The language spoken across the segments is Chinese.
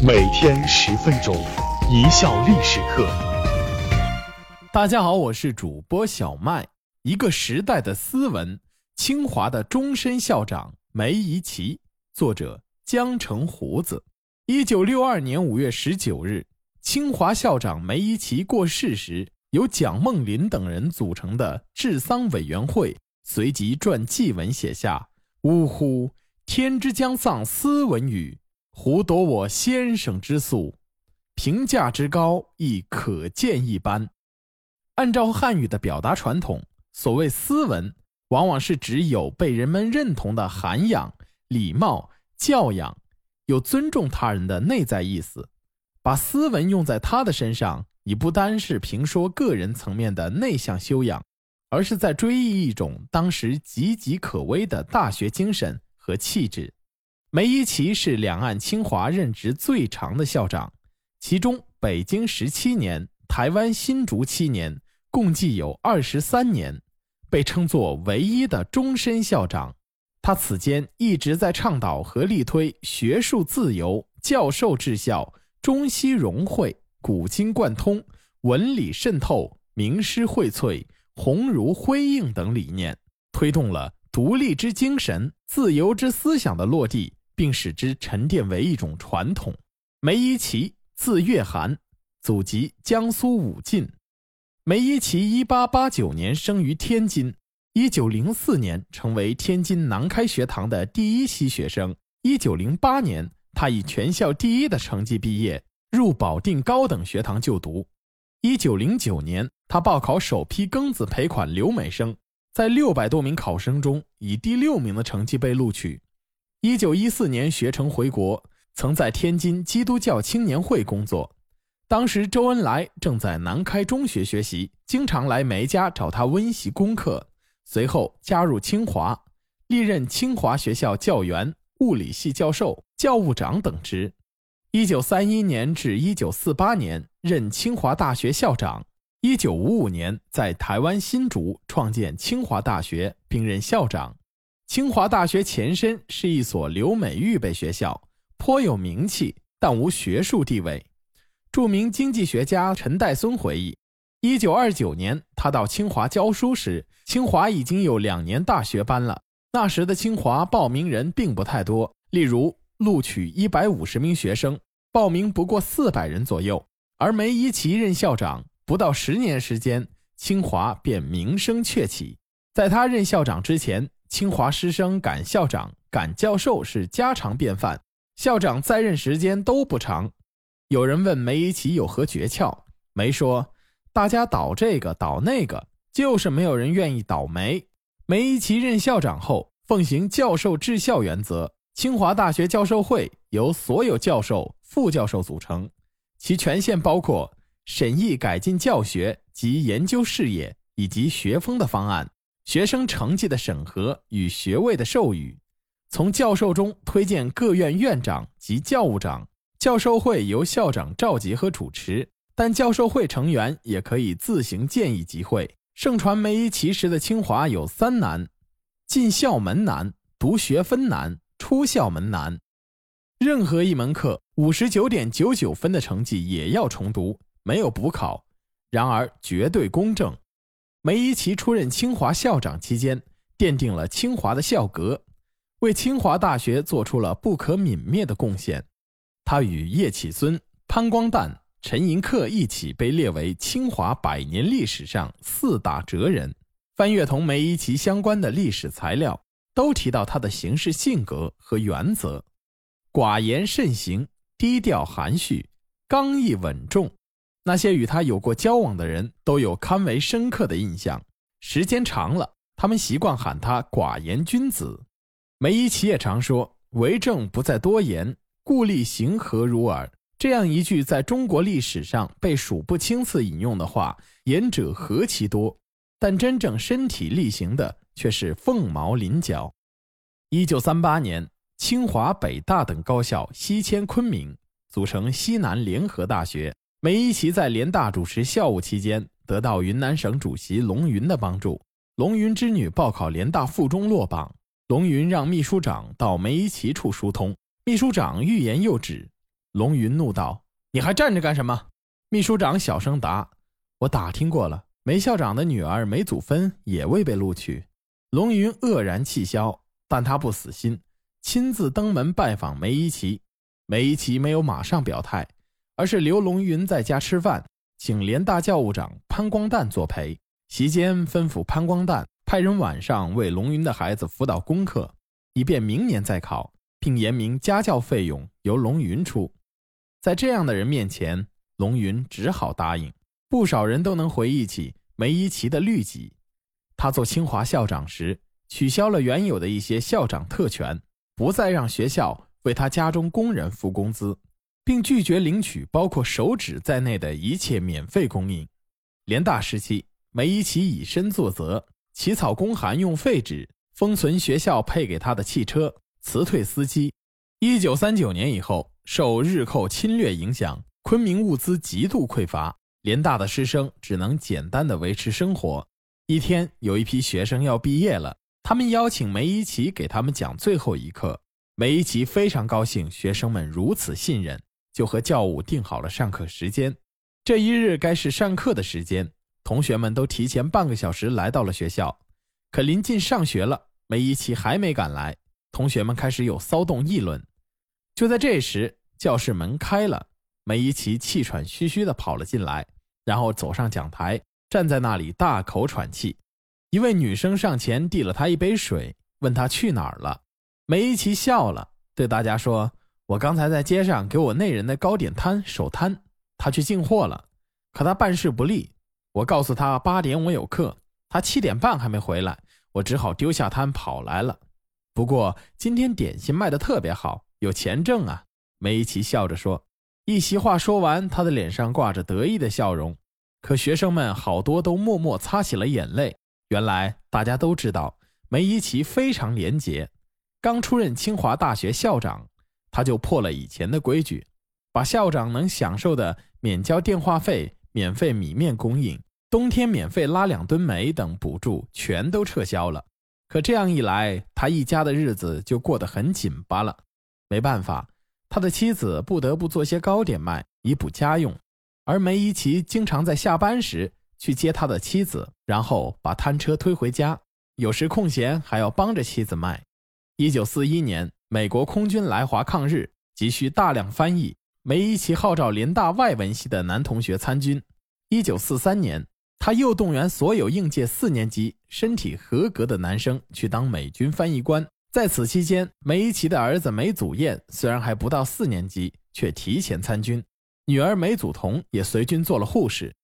每天十分钟，一笑历史课。大家好，我是主播小麦。一个时代的斯文，清华的终身校长梅贻琦，作者江城胡子。一九六二年五月十九日，清华校长梅贻琦过世时，由蒋梦麟等人组成的治丧委员会随即撰祭文，写下：“呜呼，天之将丧斯文语。”胡夺我先生之素，评价之高亦可见一斑。按照汉语的表达传统，所谓斯文，往往是指有被人们认同的涵养、礼貌、教养，有尊重他人的内在意思。把斯文用在他的身上，已不单是评说个人层面的内向修养，而是在追忆一种当时岌岌可危的大学精神和气质。梅贻琦是两岸清华任职最长的校长，其中北京十七年，台湾新竹七年，共计有二十三年，被称作唯一的终身校长。他此间一直在倡导和力推学术自由、教授治校、中西融汇、古今贯通、文理渗透、名师荟萃、鸿儒辉映等理念，推动了独立之精神、自由之思想的落地。并使之沉淀为一种传统。梅贻琦，字月涵，祖籍江苏武进。梅贻琦一八八九年生于天津，一九零四年成为天津南开学堂的第一期学生。一九零八年，他以全校第一的成绩毕业，入保定高等学堂就读。一九零九年，他报考首批庚子赔款留美生，在六百多名考生中，以第六名的成绩被录取。一九一四年学成回国，曾在天津基督教青年会工作。当时周恩来正在南开中学学习，经常来梅家找他温习功课。随后加入清华，历任清华学校教员、物理系教授、教务长等职。一九三一年至一九四八年任清华大学校长。一九五五年在台湾新竹创建清华大学，并任校长。清华大学前身是一所留美预备学校，颇有名气，但无学术地位。著名经济学家陈岱孙回忆，一九二九年他到清华教书时，清华已经有两年大学班了。那时的清华报名人并不太多，例如录取一百五十名学生，报名不过四百人左右。而梅贻琦任校长不到十年时间，清华便名声鹊起。在他任校长之前，清华师生赶校长、赶教授是家常便饭，校长在任时间都不长。有人问梅贻琦有何诀窍，梅说：“大家倒这个倒那个，就是没有人愿意倒霉。”梅贻琦任校长后，奉行教授治校原则。清华大学教授会由所有教授、副教授组成，其权限包括审议改进教学及研究事业以及学风的方案。学生成绩的审核与学位的授予，从教授中推荐各院院长及教务长。教授会由校长召集和主持，但教授会成员也可以自行建议集会。盛传梅贻琦时的清华有三难：进校门难、读学分难、出校门难。任何一门课五十九点九九分的成绩也要重读，没有补考。然而绝对公正。梅贻琦出任清华校长期间，奠定了清华的校格，为清华大学做出了不可泯灭的贡献。他与叶企孙、潘光旦、陈寅恪一起被列为清华百年历史上四大哲人。翻阅同梅贻琦相关的历史材料，都提到他的行事性格和原则：寡言慎行，低调含蓄，刚毅稳重。那些与他有过交往的人都有堪为深刻的印象。时间长了，他们习惯喊他“寡言君子”。梅贻琦也常说：“为政不在多言，故立行何如耳。”这样一句在中国历史上被数不清次引用的话，言者何其多，但真正身体力行的却是凤毛麟角。一九三八年，清华、北大等高校西迁昆明，组成西南联合大学。梅贻琦在联大主持校务期间，得到云南省主席龙云的帮助。龙云之女报考联大附中落榜，龙云让秘书长到梅贻琦处疏通，秘书长欲言又止。龙云怒道：“你还站着干什么？”秘书长小声答：“我打听过了，梅校长的女儿梅祖芬也未被录取。”龙云愕然气消，但他不死心，亲自登门拜访梅贻琦。梅贻琦没有马上表态，而是留龙云在家吃饭，请联大教务长潘光旦作陪。席间吩咐潘光旦派人晚上为龙云的孩子辅导功课，以便明年再考，并言明家教费用由龙云出。在这样的人面前，龙云只好答应。不少人都能回忆起梅贻琦的律己。他做清华校长时，取消了原有的一些校长特权，不再让学校为他家中工人付工资，并拒绝领取包括手指在内的一切免费供应。联大时期，梅贻琦以身作则，起草公函用废纸，封存学校配给他的汽车，辞退司机。一九三九年以后，受日寇侵略影响，昆明物资极度匮乏，联大的师生只能简单的维持生活。一天，有一批学生要毕业了，他们邀请梅贻琦给他们讲最后一课。梅贻琦非常高兴学生们如此信任，就和教务定好了上课时间。这一日该是上课的时间，同学们都提前半个小时来到了学校。可临近上学了，梅贻琦还没赶来，同学们开始有骚动议论。就在这时，教室门开了，梅贻琦气喘吁吁地跑了进来，然后走上讲台。站在那里大口喘气，一位女生上前递了他一杯水，问他去哪儿了。梅贻琦笑了，对大家说：“我刚才在街上给我内人的糕点摊守摊，他去进货了。可他办事不力，我告诉他八点我有课，他七点半还没回来，我只好丢下摊跑来了。不过今天点心卖的特别好，有钱挣啊。”梅贻琦笑着说。一席话说完，他的脸上挂着得意的笑容。可学生们好多都默默擦起了眼泪。原来大家都知道，梅贻琦非常廉洁。刚出任清华大学校长，他就破了以前的规矩，把校长能享受的免交电话费、免费米面供应、冬天免费拉两吨煤等补助全都撤销了。可这样一来，他一家的日子就过得很紧巴了。没办法，他的妻子不得不做些糕点卖，以补家用。而梅贻琦经常在下班时去接他的妻子，然后把摊车推回家。有时空闲还要帮着妻子卖。一九四一年，美国空军来华抗日，急需大量翻译。梅贻琦号召联大外文系的男同学参军。一九四三年，他又动员所有应届四年级身体合格的男生去当美军翻译官。在此期间，梅贻琦的儿子梅祖彦虽然还不到四年级，却提前参军。女儿梅祖彤也随军做了护士。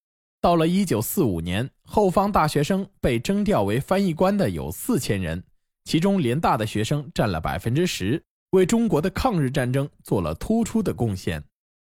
到了一九四五年，后方大学生被征调为翻译官的有四千人，其中联大的学生占了百分之十，为中国的抗日战争做了突出的贡献。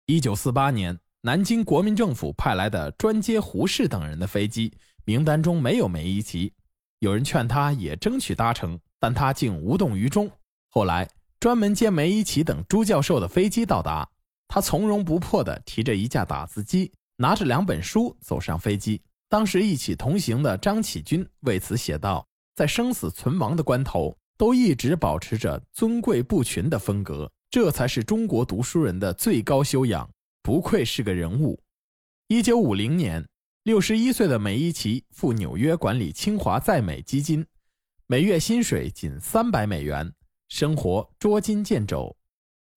一九四八年，南京国民政府派来的专接胡适等人的飞机名单中没有梅贻琦，有人劝他也争取搭乘，但他竟无动于衷。后来，专门接梅贻琦等朱教授的飞机到达。他从容不迫地提着一架打字机，拿着两本书走上飞机。当时一起同行的张启军为此写道：“在生死存亡的关头，都一直保持着尊贵不群的风格，这才是中国读书人的最高修养。不愧是个人物。”一九五零年，六十一岁的梅贻琦赴纽约管理清华在美基金，每月薪水仅三百美元，生活捉襟见肘。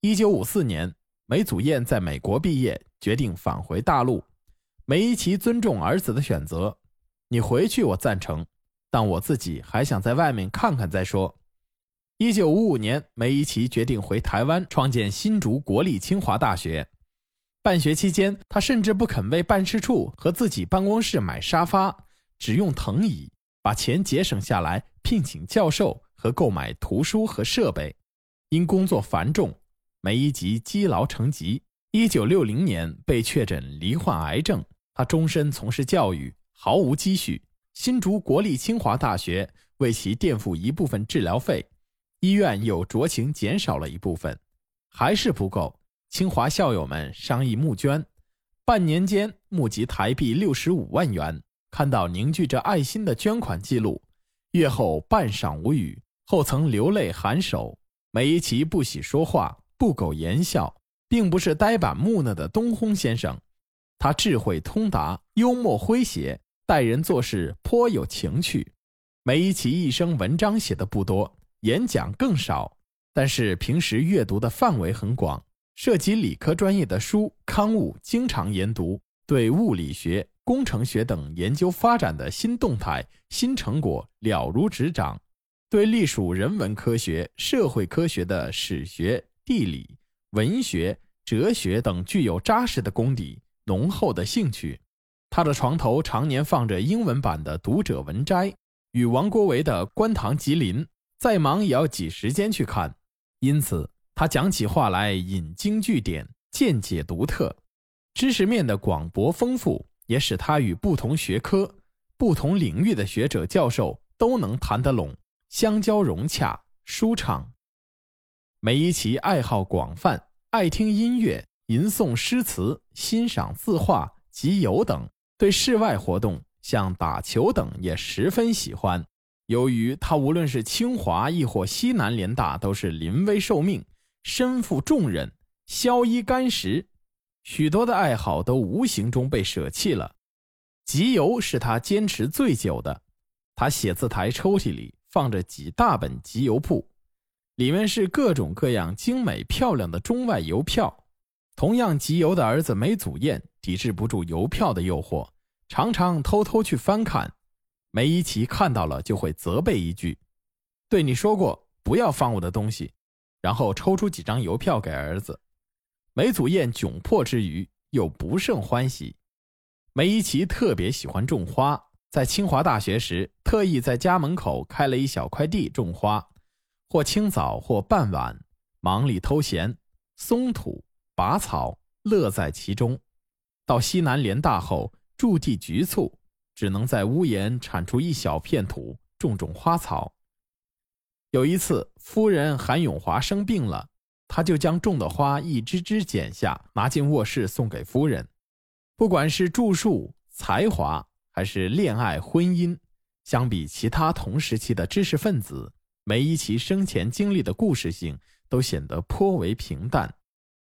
一九五四年。梅祖彦在美国毕业，决定返回大陆。梅贻琦尊重儿子的选择，你回去我赞成，但我自己还想在外面看看再说。一九五五年，梅贻琦决定回台湾创建新竹国立清华大学。办学期间，他甚至不肯为办事处和自己办公室买沙发，只用藤椅，把钱节省下来聘请教授和购买图书和设备。因工作繁重。梅贻琦积劳成疾，一九六零年被确诊罹患癌症。他终身从事教育，毫无积蓄。新竹国立清华大学为其垫付一部分治疗费，医院又酌情减少了一部分，还是不够。清华校友们商议募捐，半年间募集台币六十五万元。看到凝聚着爱心的捐款记录，月后半晌无语，后曾流泪颔首。梅贻琦不喜说话。不苟言笑，并不是呆板木讷的东烘先生，他智慧通达，幽默诙谐，待人做事颇有情趣。梅贻琦一生文章写的不多，演讲更少，但是平时阅读的范围很广，涉及理科专业的书刊物经常研读，对物理学、工程学等研究发展的新动态、新成果了如指掌，对隶属人文科学、社会科学的史学、地理。文学、哲学等具有扎实的功底、浓厚的兴趣。他的床头常年放着英文版的《读者文摘》与王国维的《观堂集林》，再忙也要挤时间去看。因此，他讲起话来引经据典，见解独特，知识面的广博丰富，也使他与不同学科、不同领域的学者、教授都能谈得拢，相交融洽，舒畅。梅贻琦爱好广泛，爱听音乐、吟诵诗词、欣赏字画、集邮等。对室外活动，像打球等，也十分喜欢。由于他无论是清华亦或西南联大，都是临危受命，身负重任，宵衣干食，许多的爱好都无形中被舍弃了。集邮是他坚持最久的。他写字台抽屉里放着几大本集邮簿。里面是各种各样精美漂亮的中外邮票。同样集邮的儿子梅祖彦抵制不住邮票的诱惑，常常偷偷去翻看。梅贻琦看到了就会责备一句：“对你说过不要翻我的东西。”然后抽出几张邮票给儿子。梅祖燕窘迫之余又不胜欢喜。梅贻琦特别喜欢种花，在清华大学时特意在家门口开了一小块地种花。或清早，或傍晚，忙里偷闲，松土、拔草，乐在其中。到西南联大后，驻地局促，只能在屋檐铲出一小片土，种种花草。有一次，夫人韩永华生病了，他就将种的花一枝枝剪下，拿进卧室送给夫人。不管是著述、才华，还是恋爱、婚姻，相比其他同时期的知识分子。梅贻琦生前经历的故事性都显得颇为平淡，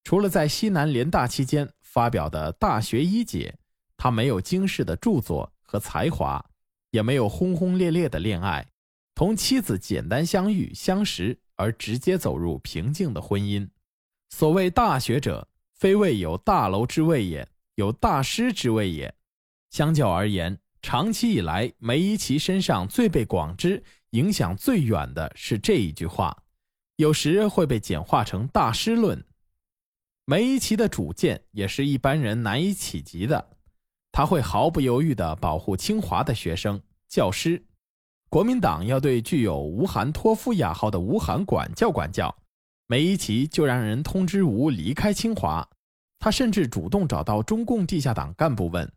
除了在西南联大期间发表的《大学一解》，他没有惊世的著作和才华，也没有轰轰烈烈的恋爱，同妻子简单相遇相识而直接走入平静的婚姻。所谓大学者，非谓有大楼之谓也，有大师之谓也。相较而言，长期以来，梅贻琦身上最被广知。影响最远的是这一句话，有时会被简化成大师论。梅贻琦的主见也是一般人难以企及的，他会毫不犹豫地保护清华的学生、教师。国民党要对具有吴晗托夫雅号的吴晗管教管教，梅贻琦就让人通知吴离开清华。他甚至主动找到中共地下党干部问：“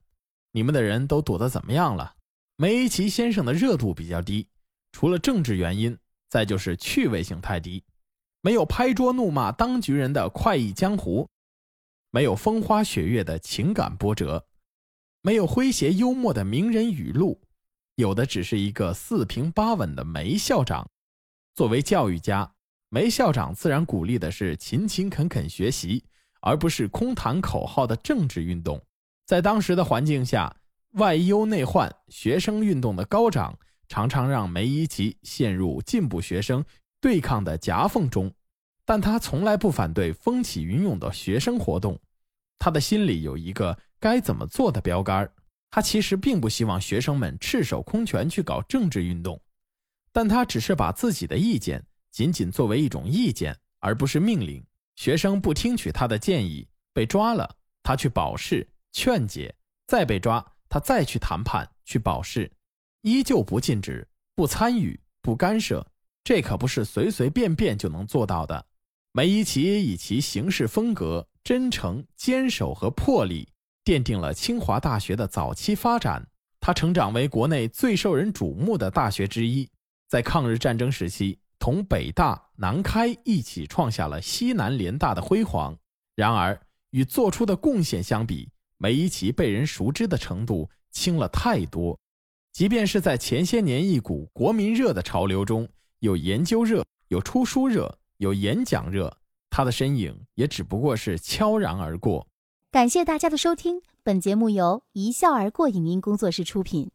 你们的人都躲得怎么样了？”梅贻琦先生的热度比较低。除了政治原因，再就是趣味性太低，没有拍桌怒骂当局人的快意江湖，没有风花雪月的情感波折，没有诙谐幽默的名人语录，有的只是一个四平八稳的梅校长。作为教育家，梅校长自然鼓励的是勤勤恳恳学习，而不是空谈口号的政治运动。在当时的环境下，外忧内患，学生运动的高涨。常常让梅贻琦陷入进步学生对抗的夹缝中，但他从来不反对风起云涌的学生活动。他的心里有一个该怎么做的标杆他其实并不希望学生们赤手空拳去搞政治运动，但他只是把自己的意见仅仅作为一种意见，而不是命令。学生不听取他的建议，被抓了，他去保释、劝解；再被抓，他再去谈判、去保释。依旧不禁止、不参与、不干涉，这可不是随随便便就能做到的。梅贻琦以其行事风格、真诚、坚守和魄力，奠定了清华大学的早期发展。他成长为国内最受人瞩目的大学之一，在抗日战争时期，同北大、南开一起创下了西南联大的辉煌。然而，与做出的贡献相比，梅贻琦被人熟知的程度轻了太多。即便是在前些年一股国民热的潮流中，有研究热，有出书热，有演讲热，他的身影也只不过是悄然而过。感谢大家的收听，本节目由一笑而过影音工作室出品。